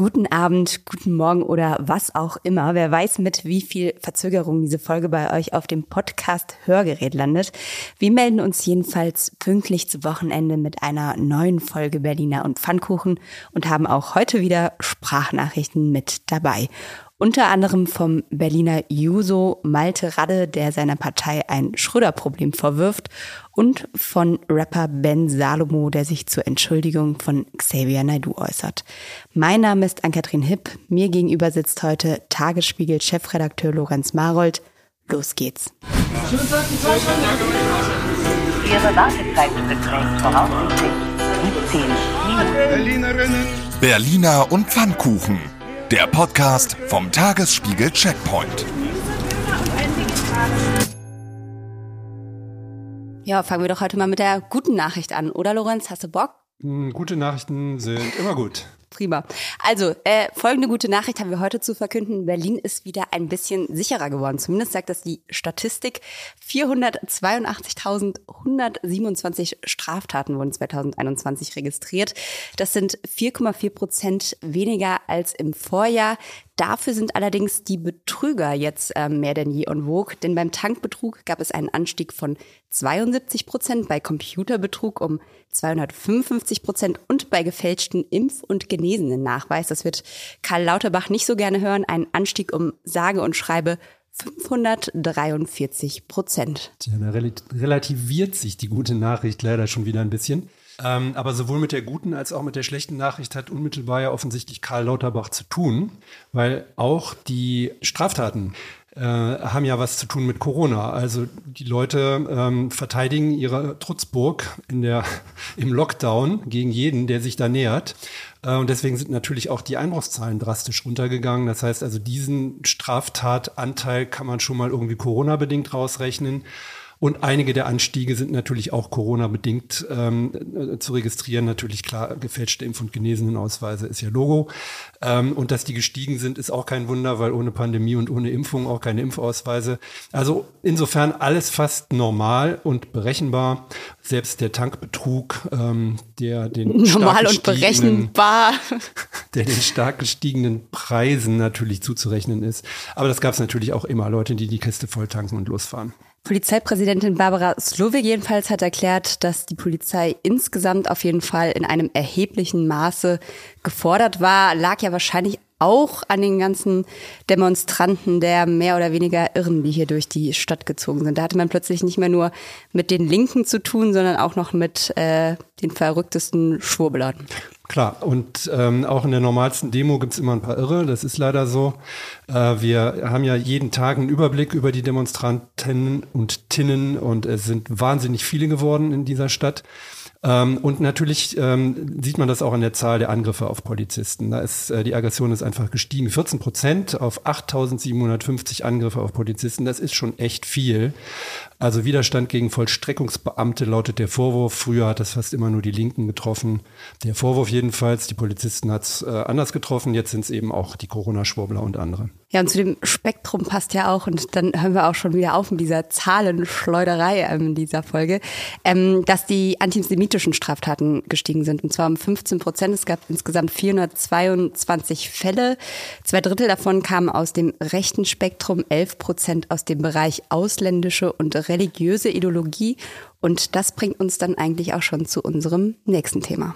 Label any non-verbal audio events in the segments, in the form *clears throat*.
guten Abend, guten Morgen oder was auch immer. Wer weiß, mit wie viel Verzögerung diese Folge bei euch auf dem Podcast Hörgerät landet. Wir melden uns jedenfalls pünktlich zu Wochenende mit einer neuen Folge Berliner und Pfannkuchen und haben auch heute wieder Sprachnachrichten mit dabei. Unter anderem vom Berliner Juso Malte Radde, der seiner Partei ein Schröder-Problem vorwirft, und von Rapper Ben Salomo, der sich zur Entschuldigung von Xavier Naidu äußert. Mein Name ist Ann-Kathrin Hipp. Mir gegenüber sitzt heute Tagesspiegel-Chefredakteur Lorenz Marold. Los geht's. Ihre Wartezeit beträgt voraussichtlich 17 Minuten. Berliner und Pfannkuchen. Der Podcast vom Tagesspiegel Checkpoint. Ja, fangen wir doch heute mal mit der guten Nachricht an, oder Lorenz? Hast du Bock? Hm, Gute Nachrichten sind immer gut. Prima. Also, äh, folgende gute Nachricht haben wir heute zu verkünden. Berlin ist wieder ein bisschen sicherer geworden. Zumindest sagt das die Statistik. 482.127 Straftaten wurden 2021 registriert. Das sind 4,4 Prozent weniger als im Vorjahr. Dafür sind allerdings die Betrüger jetzt äh, mehr denn je en vogue, denn beim Tankbetrug gab es einen Anstieg von 72 Prozent, bei Computerbetrug um 255 Prozent und bei gefälschten Impf- und genesenen Nachweis, das wird Karl Lauterbach nicht so gerne hören, einen Anstieg um sage und schreibe 543 Prozent. Tja, da rel- relativiert sich die gute Nachricht leider schon wieder ein bisschen. Ähm, aber sowohl mit der guten als auch mit der schlechten Nachricht hat unmittelbar ja offensichtlich Karl Lauterbach zu tun, weil auch die Straftaten äh, haben ja was zu tun mit Corona. Also die Leute ähm, verteidigen ihre Trutzburg in der, *laughs* im Lockdown gegen jeden, der sich da nähert. Äh, und deswegen sind natürlich auch die Einbruchszahlen drastisch runtergegangen. Das heißt also, diesen Straftatanteil kann man schon mal irgendwie Corona-bedingt rausrechnen. Und einige der Anstiege sind natürlich auch Corona-bedingt ähm, äh, zu registrieren. Natürlich klar, gefälschte Impf- und Genesenenausweise ist ja Logo. Ähm, und dass die gestiegen sind, ist auch kein Wunder, weil ohne Pandemie und ohne Impfung auch keine Impfausweise. Also insofern alles fast normal und berechenbar. Selbst der Tankbetrug, ähm, der den *laughs* stark Normal und gestiegenen- berechenbar. *laughs* der den stark gestiegenen Preisen natürlich zuzurechnen ist. Aber das gab es natürlich auch immer, Leute, die die Kiste voll tanken und losfahren. Polizeipräsidentin Barbara Slowik jedenfalls hat erklärt, dass die Polizei insgesamt auf jeden Fall in einem erheblichen Maße gefordert war, lag ja wahrscheinlich auch an den ganzen Demonstranten der mehr oder weniger Irren, die hier durch die Stadt gezogen sind. Da hatte man plötzlich nicht mehr nur mit den Linken zu tun, sondern auch noch mit äh, den verrücktesten Schwurbelern. Klar, und ähm, auch in der normalsten Demo gibt's immer ein paar Irre, das ist leider so. Äh, wir haben ja jeden Tag einen Überblick über die Demonstranten und Tinnen und es sind wahnsinnig viele geworden in dieser Stadt. Ähm, und natürlich ähm, sieht man das auch an der Zahl der Angriffe auf Polizisten. Da ist äh, die Aggression ist einfach gestiegen. 14 Prozent auf 8.750 Angriffe auf Polizisten. Das ist schon echt viel. Also Widerstand gegen Vollstreckungsbeamte lautet der Vorwurf. Früher hat das fast immer nur die Linken getroffen. Der Vorwurf jedenfalls, die Polizisten hat es äh, anders getroffen. Jetzt sind es eben auch die Corona-Schwurbler und andere. Ja, und zu dem Spektrum passt ja auch, und dann hören wir auch schon wieder auf mit dieser Zahlenschleuderei ähm, in dieser Folge, ähm, dass die antisemitischen Straftaten gestiegen sind. Und zwar um 15 Prozent. Es gab insgesamt 422 Fälle. Zwei Drittel davon kamen aus dem rechten Spektrum, 11 Prozent aus dem Bereich ausländische und religiöse Ideologie. Und das bringt uns dann eigentlich auch schon zu unserem nächsten Thema.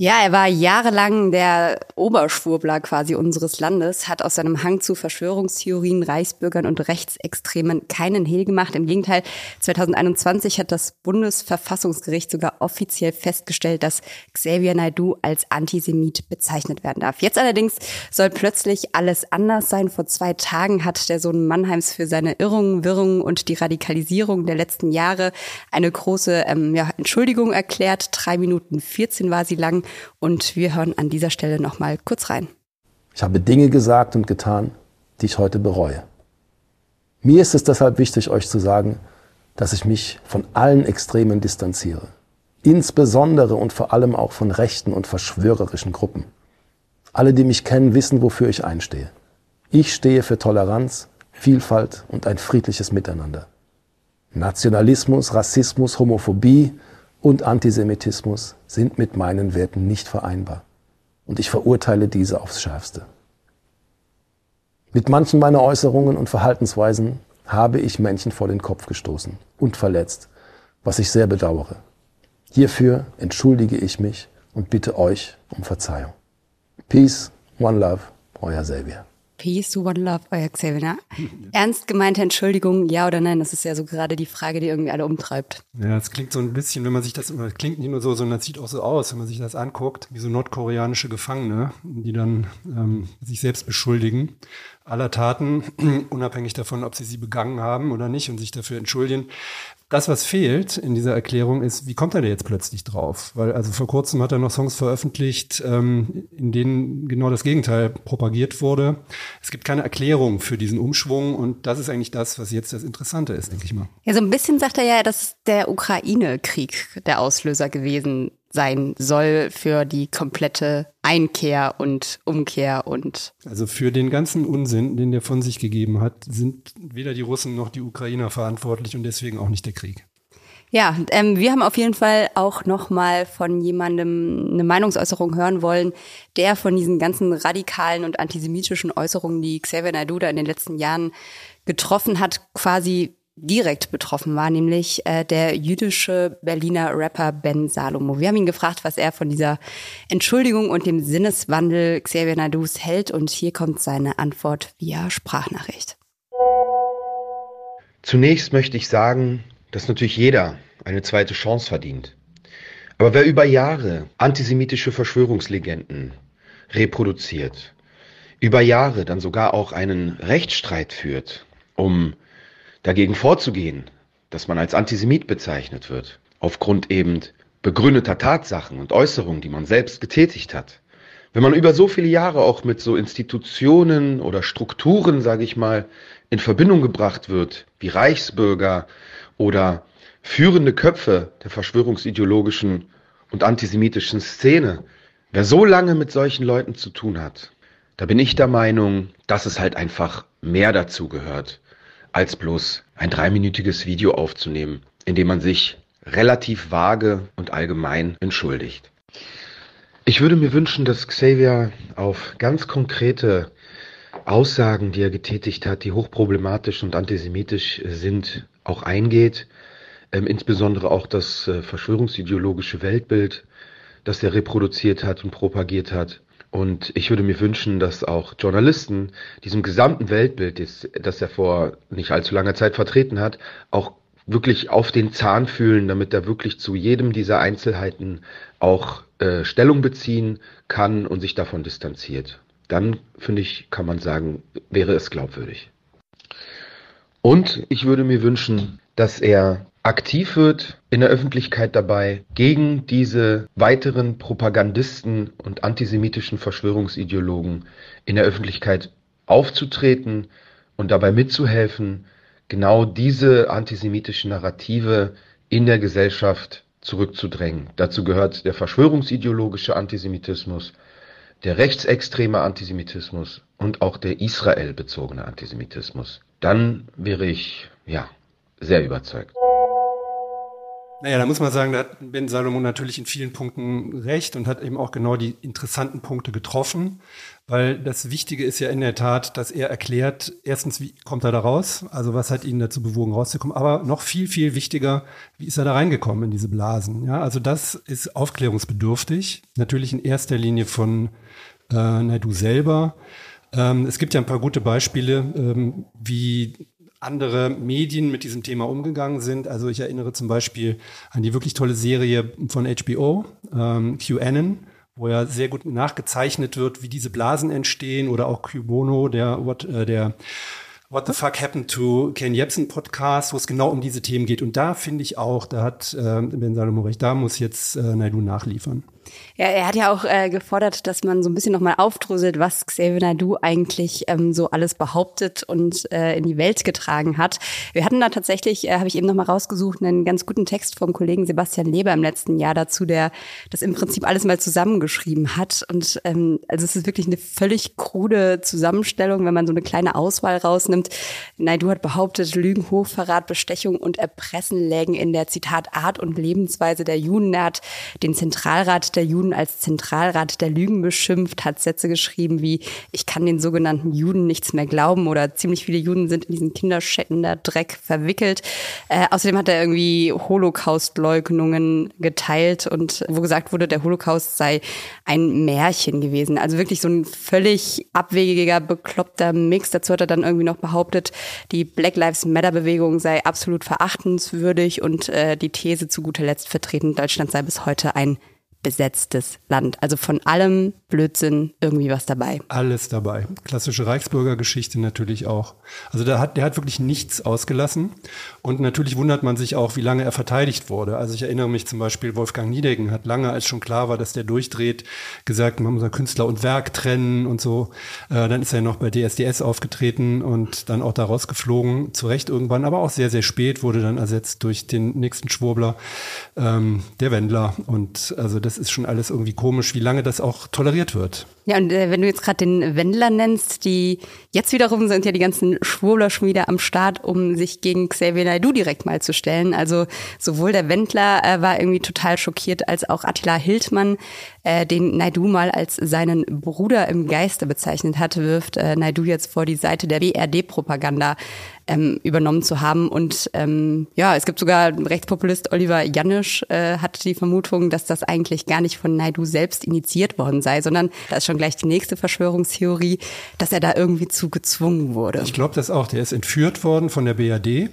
Ja, er war jahrelang der Oberschwurbler quasi unseres Landes, hat aus seinem Hang zu Verschwörungstheorien, Reichsbürgern und Rechtsextremen keinen Hehl gemacht. Im Gegenteil, 2021 hat das Bundesverfassungsgericht sogar offiziell festgestellt, dass Xavier Naidu als Antisemit bezeichnet werden darf. Jetzt allerdings soll plötzlich alles anders sein. Vor zwei Tagen hat der Sohn Mannheims für seine Irrungen, Wirrungen und die Radikalisierung der letzten Jahre eine große ähm, ja, Entschuldigung erklärt. Drei Minuten 14 war sie lang. Und wir hören an dieser Stelle noch mal kurz rein. Ich habe Dinge gesagt und getan, die ich heute bereue. Mir ist es deshalb wichtig, euch zu sagen, dass ich mich von allen Extremen distanziere. Insbesondere und vor allem auch von rechten und verschwörerischen Gruppen. Alle, die mich kennen, wissen, wofür ich einstehe. Ich stehe für Toleranz, Vielfalt und ein friedliches Miteinander. Nationalismus, Rassismus, Homophobie und Antisemitismus sind mit meinen Werten nicht vereinbar. Und ich verurteile diese aufs schärfste. Mit manchen meiner Äußerungen und Verhaltensweisen habe ich Menschen vor den Kopf gestoßen und verletzt, was ich sehr bedauere. Hierfür entschuldige ich mich und bitte euch um Verzeihung. Peace, One Love, euer Xavier. Peace, One Love, euer Xavier. Ernst gemeinte Entschuldigung, ja oder nein? Das ist ja so gerade die Frage, die irgendwie alle umtreibt. Ja, es klingt so ein bisschen, wenn man sich das, das klingt nicht nur so, sondern es sieht auch so aus, wenn man sich das anguckt, wie so nordkoreanische Gefangene, die dann ähm, sich selbst beschuldigen aller Taten, *clears throat* unabhängig davon, ob sie sie begangen haben oder nicht und sich dafür entschuldigen. Das, was fehlt in dieser Erklärung, ist, wie kommt er da jetzt plötzlich drauf? Weil also vor kurzem hat er noch Songs veröffentlicht, ähm, in denen genau das Gegenteil propagiert wurde. Es gibt keine Erklärung für diesen Umschwung und das ist eigentlich das, was jetzt das Interessante ist, denke ich mal. Ja, so ein bisschen sagt er ja, dass der Ukraine-Krieg der Auslöser gewesen sein soll für die komplette Einkehr und Umkehr und. Also für den ganzen Unsinn, den der von sich gegeben hat, sind weder die Russen noch die Ukrainer verantwortlich und deswegen auch nicht der Krieg. Ja, ähm, wir haben auf jeden Fall auch noch mal von jemandem eine Meinungsäußerung hören wollen, der von diesen ganzen radikalen und antisemitischen Äußerungen, die Xavier Naidoo da in den letzten Jahren getroffen hat, quasi direkt betroffen war, nämlich äh, der jüdische Berliner Rapper Ben Salomo. Wir haben ihn gefragt, was er von dieser Entschuldigung und dem Sinneswandel Xavier Nadus hält und hier kommt seine Antwort via Sprachnachricht. Zunächst möchte ich sagen, dass natürlich jeder eine zweite Chance verdient. Aber wer über Jahre antisemitische Verschwörungslegenden reproduziert, über Jahre dann sogar auch einen Rechtsstreit führt, um dagegen vorzugehen, dass man als Antisemit bezeichnet wird, aufgrund eben begründeter Tatsachen und Äußerungen, die man selbst getätigt hat. Wenn man über so viele Jahre auch mit so Institutionen oder Strukturen, sage ich mal, in Verbindung gebracht wird, wie Reichsbürger oder führende Köpfe der verschwörungsideologischen und antisemitischen Szene, wer so lange mit solchen Leuten zu tun hat, da bin ich der Meinung, dass es halt einfach mehr dazu gehört, als bloß ein dreiminütiges Video aufzunehmen, in dem man sich relativ vage und allgemein entschuldigt. Ich würde mir wünschen, dass Xavier auf ganz konkrete Aussagen, die er getätigt hat, die hochproblematisch und antisemitisch sind, auch eingeht. Ähm, insbesondere auch das äh, verschwörungsideologische Weltbild, das er reproduziert hat und propagiert hat. Und ich würde mir wünschen, dass auch Journalisten diesem gesamten Weltbild, das, das er vor nicht allzu langer Zeit vertreten hat, auch wirklich auf den Zahn fühlen, damit er wirklich zu jedem dieser Einzelheiten auch äh, Stellung beziehen kann und sich davon distanziert. Dann, finde ich, kann man sagen, wäre es glaubwürdig. Und ich würde mir wünschen, dass er aktiv wird in der Öffentlichkeit dabei, gegen diese weiteren Propagandisten und antisemitischen Verschwörungsideologen in der Öffentlichkeit aufzutreten und dabei mitzuhelfen, genau diese antisemitischen Narrative in der Gesellschaft zurückzudrängen. Dazu gehört der verschwörungsideologische Antisemitismus, der rechtsextreme Antisemitismus und auch der Israel-bezogene Antisemitismus. Dann wäre ich, ja, sehr überzeugt. Naja, da muss man sagen, da hat Ben Salomon natürlich in vielen Punkten recht und hat eben auch genau die interessanten Punkte getroffen, weil das Wichtige ist ja in der Tat, dass er erklärt, erstens, wie kommt er da raus, also was hat ihn dazu bewogen, rauszukommen, aber noch viel, viel wichtiger, wie ist er da reingekommen in diese Blasen. Ja, also das ist aufklärungsbedürftig, natürlich in erster Linie von äh, Naidu selber. Ähm, es gibt ja ein paar gute Beispiele, ähm, wie andere Medien mit diesem Thema umgegangen sind. Also ich erinnere zum Beispiel an die wirklich tolle Serie von HBO, ähm, QAnon, wo ja sehr gut nachgezeichnet wird, wie diese Blasen entstehen oder auch Cubono, der, what, äh, der What the Fuck Happened to Ken Jebsen Podcast, wo es genau um diese Themen geht. Und da finde ich auch, da hat äh, Ben Salomo recht, da muss jetzt äh, Naidu nachliefern. Ja, er hat ja auch äh, gefordert, dass man so ein bisschen nochmal aufdröselt, was Xavier Naidoo eigentlich ähm, so alles behauptet und äh, in die Welt getragen hat. Wir hatten da tatsächlich, äh, habe ich eben nochmal rausgesucht, einen ganz guten Text vom Kollegen Sebastian Leber im letzten Jahr dazu, der das im Prinzip alles mal zusammengeschrieben hat. Und ähm, also es ist wirklich eine völlig krude Zusammenstellung, wenn man so eine kleine Auswahl rausnimmt. Naidu hat behauptet, Lügen, Hochverrat, Bestechung und Erpressen lägen in der Zitat Art und Lebensweise der Juden. Er hat den Zentralrat der Juden als Zentralrat der Lügen beschimpft, hat Sätze geschrieben wie, ich kann den sogenannten Juden nichts mehr glauben oder ziemlich viele Juden sind in diesen Kinderschänder Dreck verwickelt. Äh, außerdem hat er irgendwie Holocaust-Leugnungen geteilt und wo gesagt wurde, der Holocaust sei ein Märchen gewesen. Also wirklich so ein völlig abwegiger, bekloppter Mix. Dazu hat er dann irgendwie noch behauptet, die Black Lives Matter Bewegung sei absolut verachtenswürdig und äh, die These zu guter Letzt vertreten, Deutschland sei bis heute ein besetztes Land. Also von allem Blödsinn irgendwie was dabei. Alles dabei. Klassische Reichsbürgergeschichte natürlich auch. Also der hat, der hat wirklich nichts ausgelassen. Und natürlich wundert man sich auch, wie lange er verteidigt wurde. Also ich erinnere mich zum Beispiel, Wolfgang Niedecken hat lange, als schon klar war, dass der durchdreht, gesagt, man muss Künstler und Werk trennen und so. Äh, dann ist er noch bei DSDS aufgetreten und dann auch da rausgeflogen, zu Recht irgendwann, aber auch sehr, sehr spät, wurde dann ersetzt durch den nächsten Schwurbler, ähm, der Wendler. Und also das ist schon alles irgendwie komisch, wie lange das auch toleriert wird. Ja, und äh, wenn du jetzt gerade den Wendler nennst, die jetzt wiederum sind ja die ganzen Schwurbler schon am Start, um sich gegen Xavier Naidoo direkt mal zu stellen. Also sowohl der Wendler äh, war irgendwie total schockiert, als auch Attila Hildmann, äh, den Naidoo mal als seinen Bruder im Geiste bezeichnet hatte, wirft äh, Naidoo jetzt vor die Seite der BRD-Propaganda ähm, übernommen zu haben. Und ähm, ja, es gibt sogar Rechtspopulist Oliver Janisch äh, hat die Vermutung, dass das eigentlich gar nicht von Naidu selbst initiiert worden sei, sondern da ist schon gleich die nächste Verschwörungstheorie, dass er da irgendwie zu gezwungen wurde. Ich glaube das auch. Der ist entführt worden von der BRD.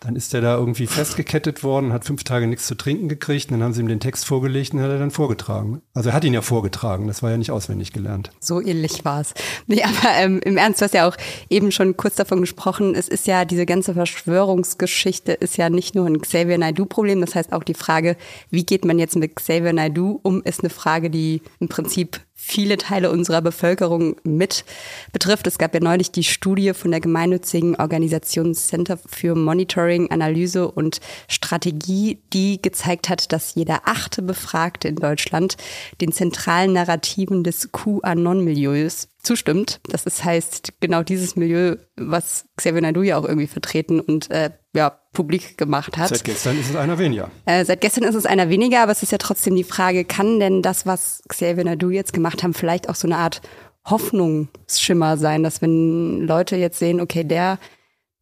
Dann ist er da irgendwie festgekettet worden, hat fünf Tage nichts zu trinken gekriegt. Dann haben sie ihm den Text vorgelegt und hat er dann vorgetragen. Also er hat ihn ja vorgetragen. Das war ja nicht auswendig gelernt. So ähnlich war es. Nee, aber ähm, im Ernst, du hast ja auch eben schon kurz davon gesprochen. Es ist ja, diese ganze Verschwörungsgeschichte ist ja nicht nur ein Xavier Naidoo-Problem. Das heißt auch die Frage, wie geht man jetzt mit Xavier Naidoo um, ist eine Frage, die im Prinzip viele Teile unserer Bevölkerung mit betrifft. Es gab ja neulich die Studie von der gemeinnützigen Organisation Center für Monitoring, Analyse und Strategie, die gezeigt hat, dass jeder achte Befragte in Deutschland den zentralen Narrativen des QAnon-Milieus zustimmt. Das ist, heißt genau dieses Milieu, was Xavier Naidoo ja auch irgendwie vertreten und äh, ja, publik gemacht hat. Seit gestern ist es einer weniger. Äh, seit gestern ist es einer weniger, aber es ist ja trotzdem die Frage, kann denn das, was Xavier Naidoo jetzt gemacht haben, vielleicht auch so eine Art Hoffnungsschimmer sein, dass wenn Leute jetzt sehen, okay, der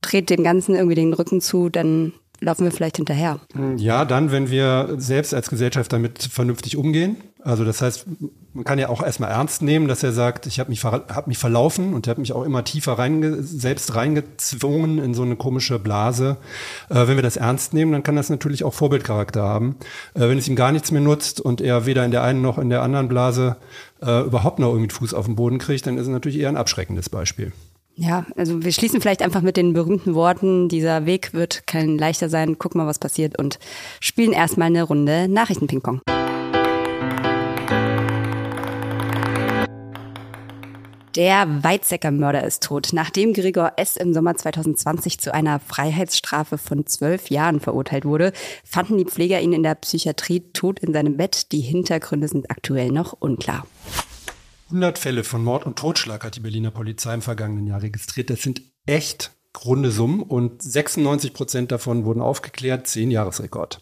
dreht dem Ganzen irgendwie den Rücken zu, dann laufen wir vielleicht hinterher. Ja, dann, wenn wir selbst als Gesellschaft damit vernünftig umgehen. Also das heißt, man kann ja auch erstmal ernst nehmen, dass er sagt, ich habe mich, hab mich verlaufen und habe mich auch immer tiefer reinge selbst reingezwungen in so eine komische Blase. Äh, wenn wir das ernst nehmen, dann kann das natürlich auch Vorbildcharakter haben. Äh, wenn es ihm gar nichts mehr nutzt und er weder in der einen noch in der anderen Blase äh, überhaupt noch irgendwie Fuß auf den Boden kriegt, dann ist es natürlich eher ein abschreckendes Beispiel. Ja, also wir schließen vielleicht einfach mit den berühmten Worten, dieser Weg wird kein leichter sein, guck mal, was passiert und spielen erstmal eine Runde Nachrichtenpingpong. Der Weizsäcker-Mörder ist tot. Nachdem Gregor S. im Sommer 2020 zu einer Freiheitsstrafe von zwölf Jahren verurteilt wurde, fanden die Pfleger ihn in der Psychiatrie tot in seinem Bett. Die Hintergründe sind aktuell noch unklar. 100 Fälle von Mord und Totschlag hat die Berliner Polizei im vergangenen Jahr registriert. Das sind echt runde Summen und 96 Prozent davon wurden aufgeklärt. Zehn Jahresrekord.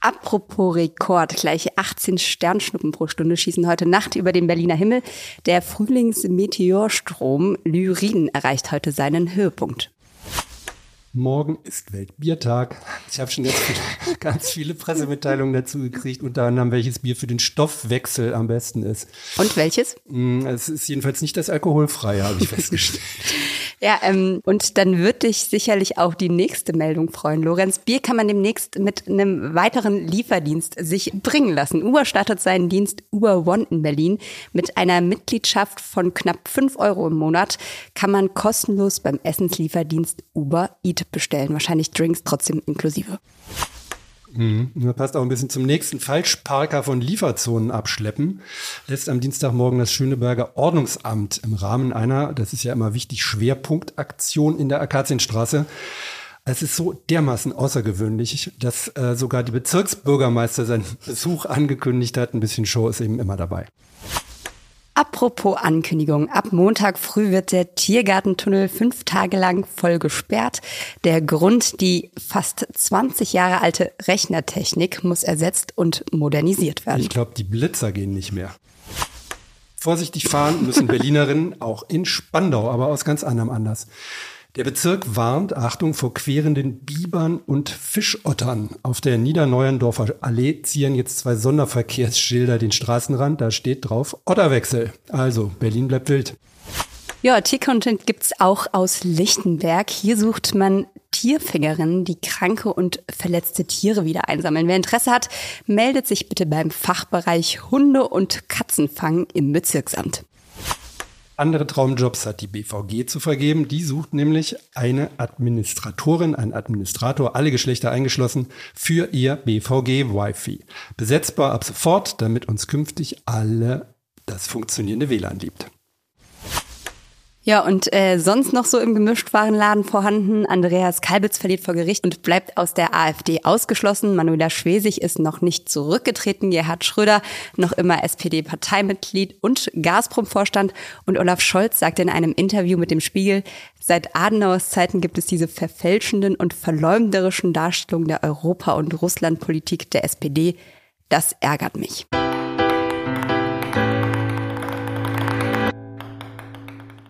Apropos Rekord, gleich 18 Sternschnuppen pro Stunde schießen heute Nacht über den Berliner Himmel. Der Frühlingsmeteorstrom Lyrin erreicht heute seinen Höhepunkt. Morgen ist Weltbiertag. Ich habe schon jetzt *laughs* ganz viele Pressemitteilungen dazu gekriegt, unter anderem welches Bier für den Stoffwechsel am besten ist. Und welches? Mm, es ist jedenfalls nicht das alkoholfreie, habe ich *laughs* festgestellt. ja, ähm, und dann wird dich sicherlich auch die nächste Meldung freuen, Lorenz. Bier kann man demnächst mit einem weiteren Lieferdienst sich bringen lassen. Uber startet seinen Dienst Uber One in Berlin. Mit einer Mitgliedschaft von knapp fünf Euro im Monat kann man kostenlos beim Essenslieferdienst Uber Eat bestellen. Wahrscheinlich Drinks trotzdem inklusive. Mhm. Das passt auch ein bisschen zum nächsten. Falschparker von Lieferzonen abschleppen lässt am Dienstagmorgen das Schöneberger Ordnungsamt im Rahmen einer, das ist ja immer wichtig, Schwerpunktaktion in der Akazienstraße. Es ist so dermaßen außergewöhnlich, dass äh, sogar die Bezirksbürgermeister seinen Besuch angekündigt hat. Ein bisschen Show ist eben immer dabei. Apropos Ankündigung. Ab Montag früh wird der Tiergartentunnel fünf Tage lang voll gesperrt. Der Grund, die fast 20 Jahre alte Rechnertechnik muss ersetzt und modernisiert werden. Ich glaube, die Blitzer gehen nicht mehr. Vorsichtig fahren müssen Berlinerinnen auch in Spandau, aber aus ganz anderem Anlass. Der Bezirk warnt, Achtung, vor querenden Bibern und Fischottern. Auf der Niederneuendorfer Allee ziehen jetzt zwei Sonderverkehrsschilder den Straßenrand. Da steht drauf Otterwechsel. Also, Berlin bleibt wild. Ja, Tiercontent gibt's auch aus Lichtenberg. Hier sucht man Tierfängerinnen, die kranke und verletzte Tiere wieder einsammeln. Wer Interesse hat, meldet sich bitte beim Fachbereich Hunde- und Katzenfang im Bezirksamt. Andere Traumjobs hat die BVG zu vergeben. Die sucht nämlich eine Administratorin, einen Administrator, alle Geschlechter eingeschlossen, für ihr BVG-Wi-Fi. Besetzbar ab sofort, damit uns künftig alle das funktionierende WLAN liebt. Ja, und äh, sonst noch so im Gemischtwarenladen vorhanden. Andreas Kalbitz verliert vor Gericht und bleibt aus der AfD ausgeschlossen. Manuela Schwesig ist noch nicht zurückgetreten. Gerhard Schröder noch immer SPD-Parteimitglied und Gazprom-Vorstand. Und Olaf Scholz sagte in einem Interview mit dem Spiegel, seit Adenauers Zeiten gibt es diese verfälschenden und verleumderischen Darstellungen der Europa- und Russlandpolitik der SPD. Das ärgert mich.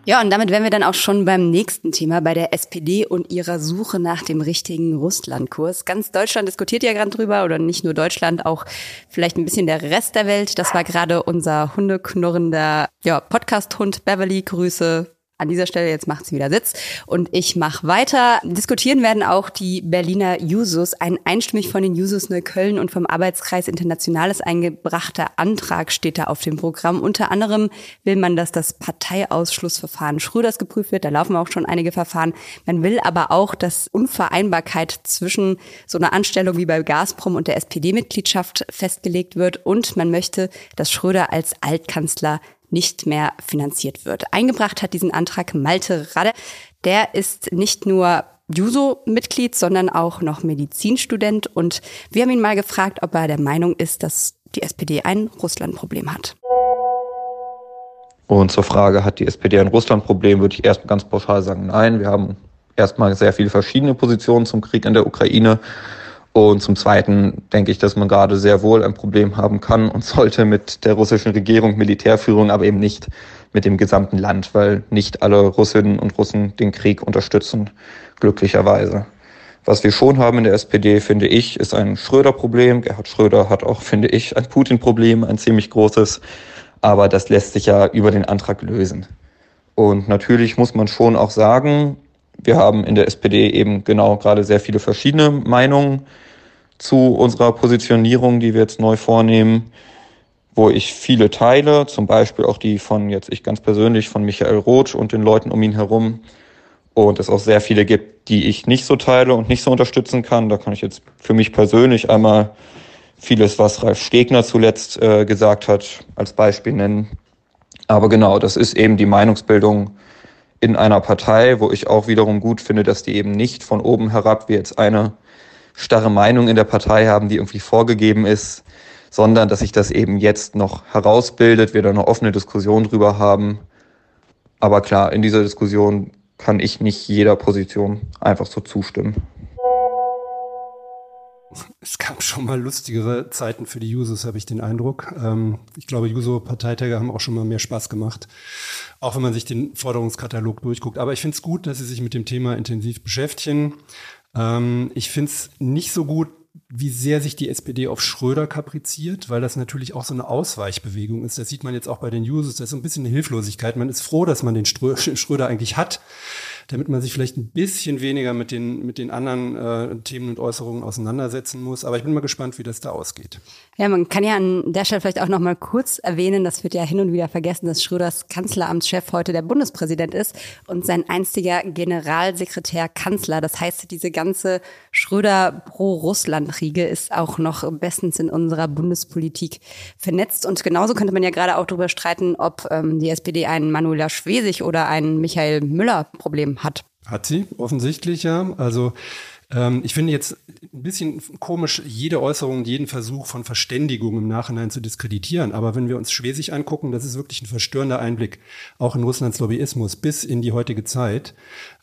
Ja, und damit wären wir dann auch schon beim nächsten Thema, bei der SPD und ihrer Suche nach dem richtigen Russlandkurs. Ganz Deutschland diskutiert ja gerade drüber, oder nicht nur Deutschland, auch vielleicht ein bisschen der Rest der Welt. Das war gerade unser hundeknurrender ja, Podcast-Hund Beverly. Grüße an dieser Stelle, jetzt macht sie wieder Sitz und ich mache weiter. Diskutieren werden auch die Berliner Jusos. Ein einstimmig von den Jusos Neukölln und vom Arbeitskreis Internationales eingebrachter Antrag steht da auf dem Programm. Unter anderem will man, dass das Parteiausschlussverfahren Schröders geprüft wird. Da laufen auch schon einige Verfahren. Man will aber auch, dass Unvereinbarkeit zwischen so einer Anstellung wie bei Gazprom und der SPD-Mitgliedschaft festgelegt wird. Und man möchte, dass Schröder als Altkanzler nicht mehr finanziert wird. Eingebracht hat diesen Antrag Malte Radde. Der ist nicht nur Juso-Mitglied, sondern auch noch Medizinstudent. Und wir haben ihn mal gefragt, ob er der Meinung ist, dass die SPD ein Russland-Problem hat. Und zur Frage, hat die SPD ein Russland-Problem, würde ich erst ganz pauschal sagen, nein. Wir haben erstmal sehr viele verschiedene Positionen zum Krieg in der Ukraine. Und zum Zweiten denke ich, dass man gerade sehr wohl ein Problem haben kann und sollte mit der russischen Regierung, Militärführung, aber eben nicht mit dem gesamten Land, weil nicht alle Russinnen und Russen den Krieg unterstützen, glücklicherweise. Was wir schon haben in der SPD, finde ich, ist ein Schröder-Problem. Gerhard Schröder hat auch, finde ich, ein Putin-Problem, ein ziemlich großes. Aber das lässt sich ja über den Antrag lösen. Und natürlich muss man schon auch sagen, wir haben in der SPD eben genau gerade sehr viele verschiedene Meinungen zu unserer Positionierung, die wir jetzt neu vornehmen, wo ich viele teile, zum Beispiel auch die von jetzt ich ganz persönlich von Michael Roth und den Leuten um ihn herum. Und es auch sehr viele gibt, die ich nicht so teile und nicht so unterstützen kann. Da kann ich jetzt für mich persönlich einmal vieles, was Ralf Stegner zuletzt äh, gesagt hat, als Beispiel nennen. Aber genau, das ist eben die Meinungsbildung in einer Partei, wo ich auch wiederum gut finde, dass die eben nicht von oben herab wie jetzt eine starre Meinung in der Partei haben, die irgendwie vorgegeben ist, sondern dass sich das eben jetzt noch herausbildet, wir da eine offene Diskussion drüber haben. Aber klar, in dieser Diskussion kann ich nicht jeder Position einfach so zustimmen. Es gab schon mal lustigere Zeiten für die Jusos, habe ich den Eindruck. Ähm, ich glaube, Juso-Parteitage haben auch schon mal mehr Spaß gemacht, auch wenn man sich den Forderungskatalog durchguckt. Aber ich finde es gut, dass sie sich mit dem Thema intensiv beschäftigen. Ähm, ich finde es nicht so gut, wie sehr sich die SPD auf Schröder kapriziert, weil das natürlich auch so eine Ausweichbewegung ist. Das sieht man jetzt auch bei den Users. Das ist so ein bisschen eine Hilflosigkeit. Man ist froh, dass man den Schröder eigentlich hat. Damit man sich vielleicht ein bisschen weniger mit den, mit den anderen äh, Themen und Äußerungen auseinandersetzen muss. Aber ich bin mal gespannt, wie das da ausgeht. Ja, man kann ja an der Stelle vielleicht auch noch mal kurz erwähnen, das wird ja hin und wieder vergessen, dass Schröders Kanzleramtschef heute der Bundespräsident ist und sein einstiger Generalsekretär Kanzler. Das heißt, diese ganze Schröder Pro-Russland-Riege ist auch noch bestens in unserer Bundespolitik vernetzt. Und genauso könnte man ja gerade auch darüber streiten, ob ähm, die SPD einen Manuela Schwesig oder einen Michael Müller-Problem hat. Hat sie, offensichtlich, ja. Also ähm, ich finde jetzt ein bisschen komisch, jede Äußerung, jeden Versuch von Verständigung im Nachhinein zu diskreditieren. Aber wenn wir uns Schwesig angucken, das ist wirklich ein verstörender Einblick, auch in Russlands Lobbyismus bis in die heutige Zeit.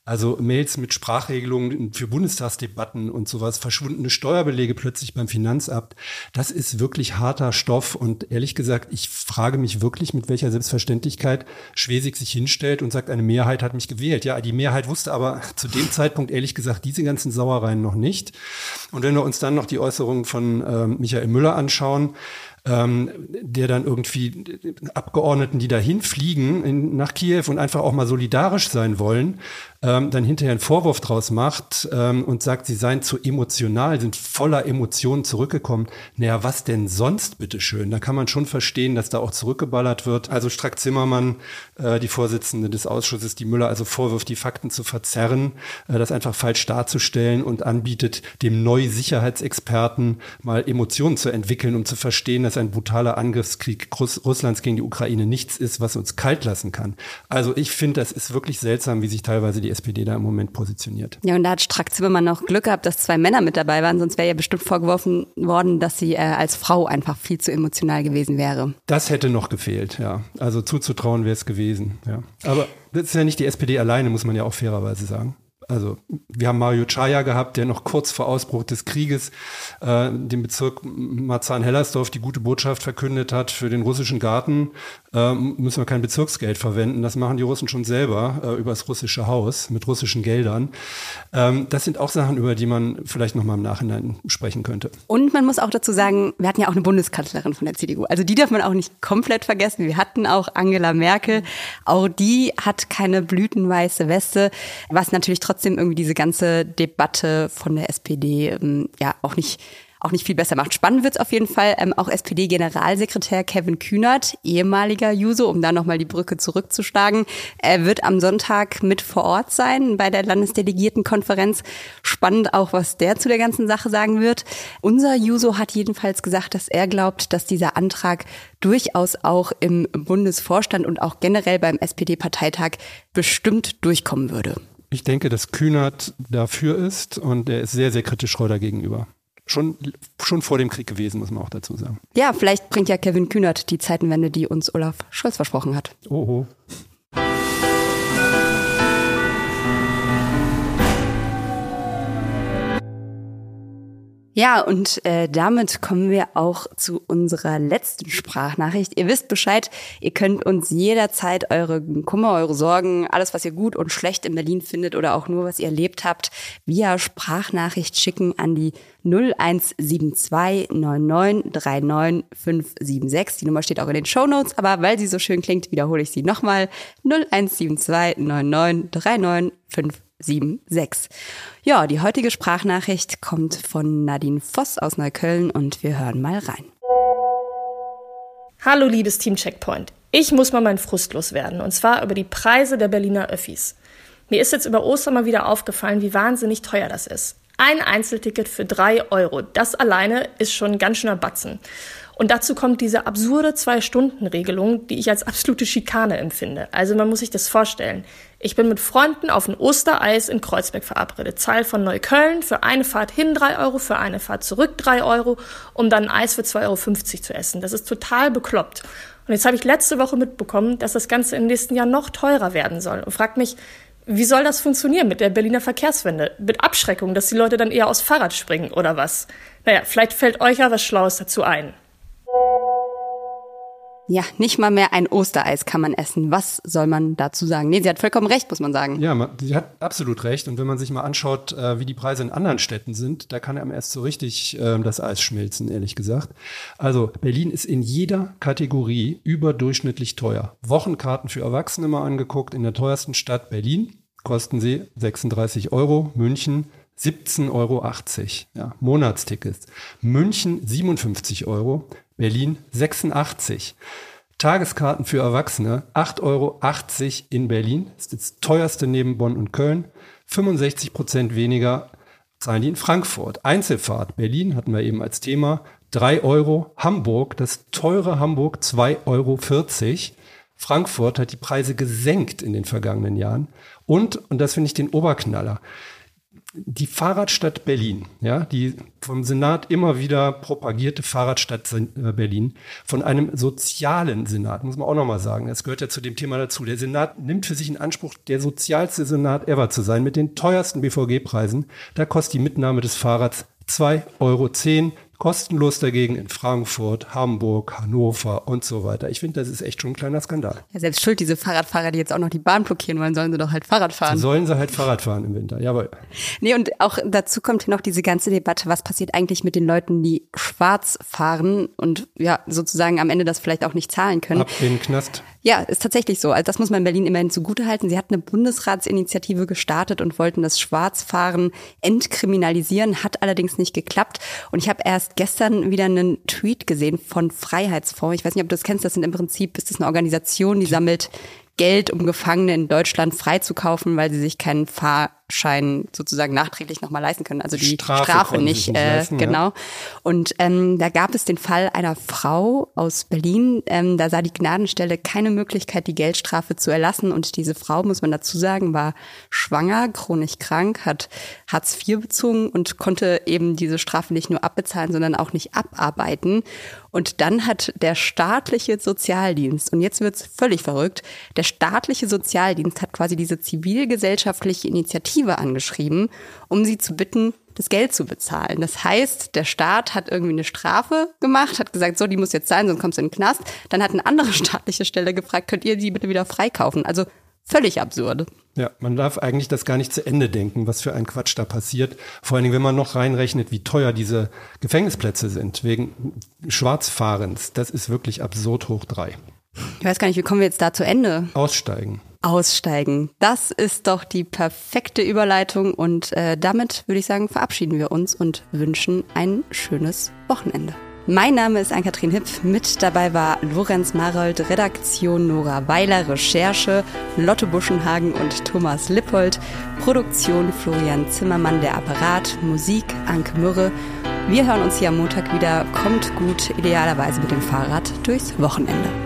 Also Mails mit Sprachregelungen für Bundestagsdebatten und sowas, verschwundene Steuerbelege plötzlich beim Finanzamt. Das ist wirklich harter Stoff. Und ehrlich gesagt, ich frage mich wirklich, mit welcher Selbstverständlichkeit Schwesig sich hinstellt und sagt, eine Mehrheit hat mich gewählt. Ja, die Mehrheit wusste aber zu dem Zeitpunkt ehrlich gesagt diese ganzen Sauereien noch nicht. Und wenn wir uns dann noch die Äußerungen von äh, Michael Müller anschauen, ähm, der dann irgendwie Abgeordneten, die dahin fliegen in, nach Kiew und einfach auch mal solidarisch sein wollen, ähm, dann hinterher einen Vorwurf draus macht ähm, und sagt, sie seien zu emotional, sind voller Emotionen zurückgekommen. Naja, was denn sonst, bitteschön? Da kann man schon verstehen, dass da auch zurückgeballert wird. Also Strack Zimmermann, äh, die Vorsitzende des Ausschusses, die Müller also vorwirft, die Fakten zu verzerren, äh, das einfach falsch darzustellen und anbietet, dem Neu-Sicherheitsexperten mal Emotionen zu entwickeln, um zu verstehen, dass ein brutaler Angriffskrieg Russlands gegen die Ukraine nichts ist, was uns kalt lassen kann. Also ich finde, das ist wirklich seltsam, wie sich teilweise die SPD da im Moment positioniert. Ja, und da hat Strack Zimmermann noch Glück gehabt, dass zwei Männer mit dabei waren, sonst wäre ja bestimmt vorgeworfen worden, dass sie äh, als Frau einfach viel zu emotional gewesen wäre. Das hätte noch gefehlt, ja. Also zuzutrauen wäre es gewesen, ja. Aber das ist ja nicht die SPD alleine, muss man ja auch fairerweise sagen. Also wir haben Mario Chaya gehabt, der noch kurz vor Ausbruch des Krieges äh, dem Bezirk Marzahn-Hellersdorf die gute Botschaft verkündet hat, für den russischen Garten äh, müssen wir kein Bezirksgeld verwenden. Das machen die Russen schon selber äh, über das russische Haus mit russischen Geldern. Ähm, das sind auch Sachen, über die man vielleicht noch mal im Nachhinein sprechen könnte. Und man muss auch dazu sagen, wir hatten ja auch eine Bundeskanzlerin von der CDU. Also die darf man auch nicht komplett vergessen. Wir hatten auch Angela Merkel. Auch die hat keine blütenweiße Weste, was natürlich trotzdem trotzdem irgendwie diese ganze Debatte von der SPD ähm, ja auch nicht auch nicht viel besser macht. Spannend wird's auf jeden Fall. Ähm, auch SPD-Generalsekretär Kevin Kühnert, ehemaliger Juso, um da nochmal die Brücke zurückzuschlagen, er wird am Sonntag mit vor Ort sein bei der Landesdelegiertenkonferenz. Spannend auch, was der zu der ganzen Sache sagen wird. Unser Juso hat jedenfalls gesagt, dass er glaubt, dass dieser Antrag durchaus auch im Bundesvorstand und auch generell beim SPD-Parteitag bestimmt durchkommen würde. Ich denke, dass Kühnert dafür ist und er ist sehr, sehr kritisch Schröder gegenüber. Schon, schon vor dem Krieg gewesen, muss man auch dazu sagen. Ja, vielleicht bringt ja Kevin Kühnert die Zeitenwende, die uns Olaf Scholz versprochen hat. Oho. Ja, und äh, damit kommen wir auch zu unserer letzten Sprachnachricht. Ihr wisst Bescheid, ihr könnt uns jederzeit eure Kummer, eure Sorgen, alles, was ihr gut und schlecht in Berlin findet oder auch nur, was ihr erlebt habt, via Sprachnachricht schicken an die 0172 9939576. Die Nummer steht auch in den Show Notes, aber weil sie so schön klingt, wiederhole ich sie nochmal. 0172 9939576. 76. Ja, die heutige Sprachnachricht kommt von Nadine Voss aus Neukölln und wir hören mal rein. Hallo liebes Team Checkpoint. Ich muss mal meinen Frust loswerden und zwar über die Preise der Berliner Öffis. Mir ist jetzt über Ostern mal wieder aufgefallen, wie wahnsinnig teuer das ist. Ein Einzelticket für drei Euro. Das alleine ist schon ein ganz schöner Batzen. Und dazu kommt diese absurde Zwei-Stunden-Regelung, die ich als absolute Schikane empfinde. Also man muss sich das vorstellen. Ich bin mit Freunden auf ein Ostereis in Kreuzberg verabredet. Zahl von Neukölln für eine Fahrt hin drei Euro, für eine Fahrt zurück drei Euro, um dann ein Eis für 2,50 Euro zu essen. Das ist total bekloppt. Und jetzt habe ich letzte Woche mitbekommen, dass das Ganze im nächsten Jahr noch teurer werden soll. Und fragt mich, wie soll das funktionieren mit der Berliner Verkehrswende? Mit Abschreckung, dass die Leute dann eher aus Fahrrad springen oder was? Naja, vielleicht fällt euch ja was Schlaues dazu ein. Ja, nicht mal mehr ein Ostereis kann man essen. Was soll man dazu sagen? Nee, sie hat vollkommen recht, muss man sagen. Ja, sie hat absolut recht. Und wenn man sich mal anschaut, äh, wie die Preise in anderen Städten sind, da kann einem erst so richtig ähm, das Eis schmelzen, ehrlich gesagt. Also Berlin ist in jeder Kategorie überdurchschnittlich teuer. Wochenkarten für Erwachsene mal angeguckt, in der teuersten Stadt Berlin kosten sie 36 Euro, München 17,80 Euro. Ja, Monatstickets. München 57 Euro, Berlin 86. Tageskarten für Erwachsene 8,80 Euro in Berlin. Ist das teuerste neben Bonn und Köln. 65 Prozent weniger zahlen die in Frankfurt. Einzelfahrt Berlin hatten wir eben als Thema. 3 Euro. Hamburg, das teure Hamburg 2,40 Euro. Frankfurt hat die Preise gesenkt in den vergangenen Jahren. Und, und das finde ich den Oberknaller, die Fahrradstadt Berlin, ja, die vom Senat immer wieder propagierte Fahrradstadt äh, Berlin, von einem sozialen Senat, muss man auch nochmal sagen. Das gehört ja zu dem Thema dazu. Der Senat nimmt für sich in Anspruch, der sozialste Senat ever zu sein, mit den teuersten BVG-Preisen. Da kostet die Mitnahme des Fahrrads 2,10 Euro. Kostenlos dagegen in Frankfurt, Hamburg, Hannover und so weiter. Ich finde, das ist echt schon ein kleiner Skandal. Ja, selbst schuld, diese Fahrradfahrer, die jetzt auch noch die Bahn blockieren wollen, sollen sie doch halt Fahrrad fahren. Sollen sie halt Fahrrad fahren im Winter, jawohl. Nee, und auch dazu kommt hier noch diese ganze Debatte, was passiert eigentlich mit den Leuten, die schwarz fahren und ja, sozusagen am Ende das vielleicht auch nicht zahlen können. Ab in den Knast. Ja, ist tatsächlich so. Also das muss man Berlin immerhin zugutehalten. Sie hat eine Bundesratsinitiative gestartet und wollten das Schwarzfahren entkriminalisieren, hat allerdings nicht geklappt. Und ich habe erst gestern wieder einen Tweet gesehen von Freiheitsfonds. Ich weiß nicht, ob du das kennst. Das sind im Prinzip, ist das eine Organisation, die sammelt Geld, um Gefangene in Deutschland freizukaufen, weil sie sich keinen Fahr Schein sozusagen nachträglich nochmal leisten können. Also die Strafe, Strafe nicht, äh, leisten, genau. Ja. Und ähm, da gab es den Fall einer Frau aus Berlin. Ähm, da sah die Gnadenstelle keine Möglichkeit, die Geldstrafe zu erlassen. Und diese Frau, muss man dazu sagen, war schwanger, chronisch krank, hat Hartz IV bezogen und konnte eben diese Strafe nicht nur abbezahlen, sondern auch nicht abarbeiten. Und dann hat der staatliche Sozialdienst, und jetzt wird's völlig verrückt, der staatliche Sozialdienst hat quasi diese zivilgesellschaftliche Initiative Initiative angeschrieben, um sie zu bitten, das Geld zu bezahlen. Das heißt, der Staat hat irgendwie eine Strafe gemacht, hat gesagt, so, die muss jetzt sein, sonst kommst du in den Knast. Dann hat eine andere *laughs* staatliche Stelle gefragt, könnt ihr sie bitte wieder freikaufen? Also völlig absurd. Ja, man darf eigentlich das gar nicht zu Ende denken, was für ein Quatsch da passiert. Vor allen Dingen, wenn man noch reinrechnet, wie teuer diese Gefängnisplätze sind, wegen Schwarzfahrens. Das ist wirklich absurd hoch drei. Ich weiß gar nicht, wie kommen wir jetzt da zu Ende? Aussteigen. Aussteigen. Das ist doch die perfekte Überleitung und äh, damit würde ich sagen, verabschieden wir uns und wünschen ein schönes Wochenende. Mein Name ist Ann-Kathrin Hipp. Mit dabei war Lorenz Marold, Redaktion Nora Weiler, Recherche Lotte Buschenhagen und Thomas Lippold, Produktion Florian Zimmermann, der Apparat, Musik Anke Mürre. Wir hören uns hier am Montag wieder. Kommt gut, idealerweise mit dem Fahrrad durchs Wochenende.